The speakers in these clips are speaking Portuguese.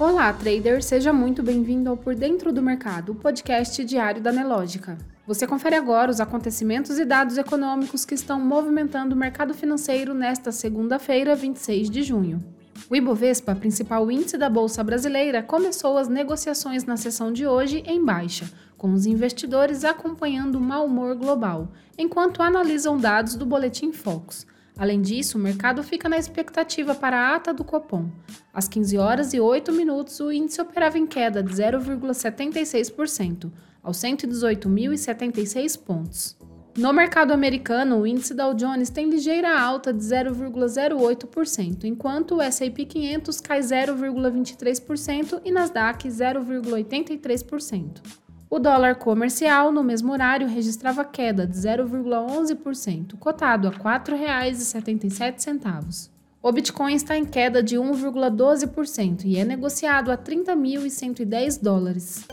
Olá, trader! Seja muito bem-vindo ao Por Dentro do Mercado, o podcast diário da Nelógica. Você confere agora os acontecimentos e dados econômicos que estão movimentando o mercado financeiro nesta segunda-feira, 26 de junho. O Ibovespa, principal índice da Bolsa Brasileira, começou as negociações na sessão de hoje em baixa, com os investidores acompanhando o mau humor global, enquanto analisam dados do Boletim Focus. Além disso, o mercado fica na expectativa para a ata do Copom. Às 15 horas e 8 minutos, o índice operava em queda de 0,76%, aos 118.076 pontos. No mercado americano, o índice Dow Jones tem ligeira alta de 0,08%, enquanto o S&P 500 cai 0,23% e Nasdaq 0,83%. O dólar comercial, no mesmo horário, registrava queda de 0,11%, cotado a R$ 4,77. O Bitcoin está em queda de 1,12% e é negociado a 30.110 dólares.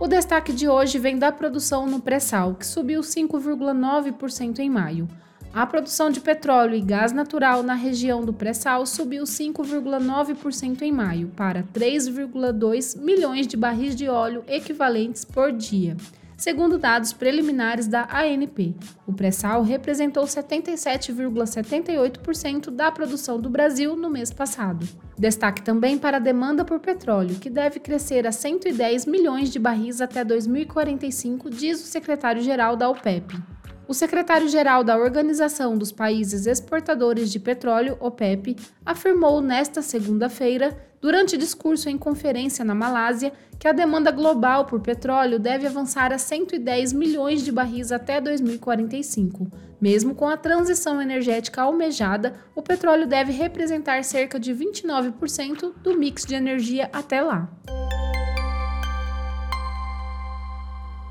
O destaque de hoje vem da produção no pré-sal, que subiu 5,9% em maio. A produção de petróleo e gás natural na região do pré-sal subiu 5,9% em maio, para 3,2 milhões de barris de óleo equivalentes por dia. Segundo dados preliminares da ANP, o pré-sal representou 77,78% da produção do Brasil no mês passado. Destaque também para a demanda por petróleo, que deve crescer a 110 milhões de barris até 2045, diz o secretário-geral da OPEP. O secretário-geral da Organização dos Países Exportadores de Petróleo, OPEP, afirmou nesta segunda-feira, durante discurso em conferência na Malásia, que a demanda global por petróleo deve avançar a 110 milhões de barris até 2045. Mesmo com a transição energética almejada, o petróleo deve representar cerca de 29% do mix de energia até lá.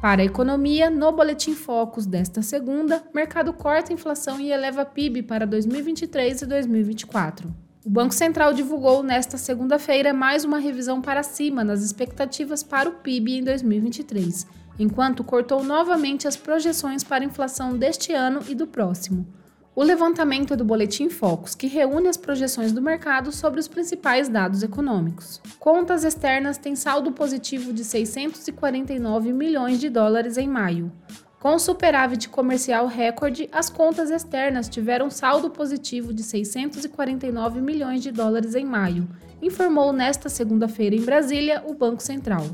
Para a economia, no Boletim Focus desta segunda, mercado corta inflação e eleva PIB para 2023 e 2024. O Banco Central divulgou nesta segunda-feira mais uma revisão para cima nas expectativas para o PIB em 2023, enquanto cortou novamente as projeções para inflação deste ano e do próximo. O levantamento é do Boletim Focus, que reúne as projeções do mercado sobre os principais dados econômicos. Contas externas têm saldo positivo de 649 milhões de dólares em maio. Com superávit comercial recorde, as contas externas tiveram saldo positivo de 649 milhões de dólares em maio, informou nesta segunda-feira em Brasília o Banco Central.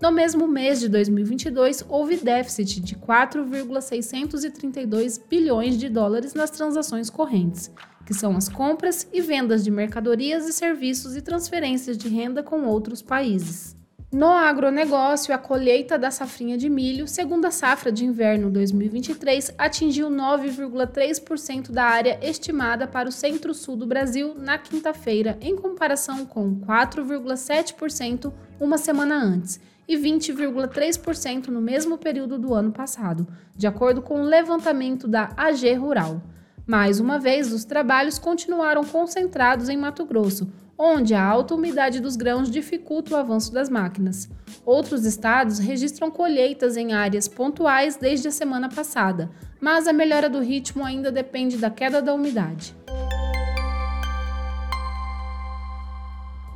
No mesmo mês de 2022, houve déficit de 4,632 bilhões de dólares nas transações correntes, que são as compras e vendas de mercadorias e serviços e transferências de renda com outros países. No agronegócio, a colheita da safrinha de milho, segundo a safra de inverno 2023, atingiu 9,3% da área estimada para o centro-sul do Brasil na quinta-feira, em comparação com 4,7% uma semana antes e 20,3% no mesmo período do ano passado, de acordo com o levantamento da AG Rural. Mais uma vez, os trabalhos continuaram concentrados em Mato Grosso, onde a alta umidade dos grãos dificulta o avanço das máquinas. Outros estados registram colheitas em áreas pontuais desde a semana passada, mas a melhora do ritmo ainda depende da queda da umidade.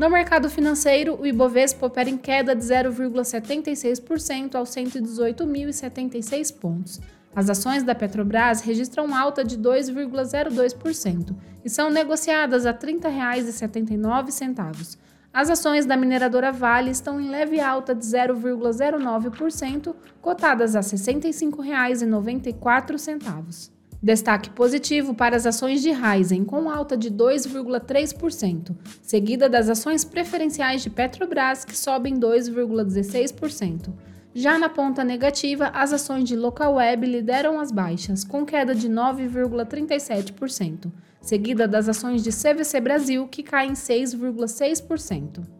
No mercado financeiro, o Ibovespa opera em queda de 0,76% aos 118.076 pontos. As ações da Petrobras registram alta de 2,02% e são negociadas a R$ 30,79. As ações da mineradora Vale estão em leve alta de 0,09%, cotadas a R$ 65,94. Destaque positivo para as ações de Raizen, com alta de 2,3%, seguida das ações preferenciais de Petrobras, que sobem 2,16%. Já na ponta negativa, as ações de Localweb lideram as baixas, com queda de 9,37%, seguida das ações de CVC Brasil, que caem 6,6%.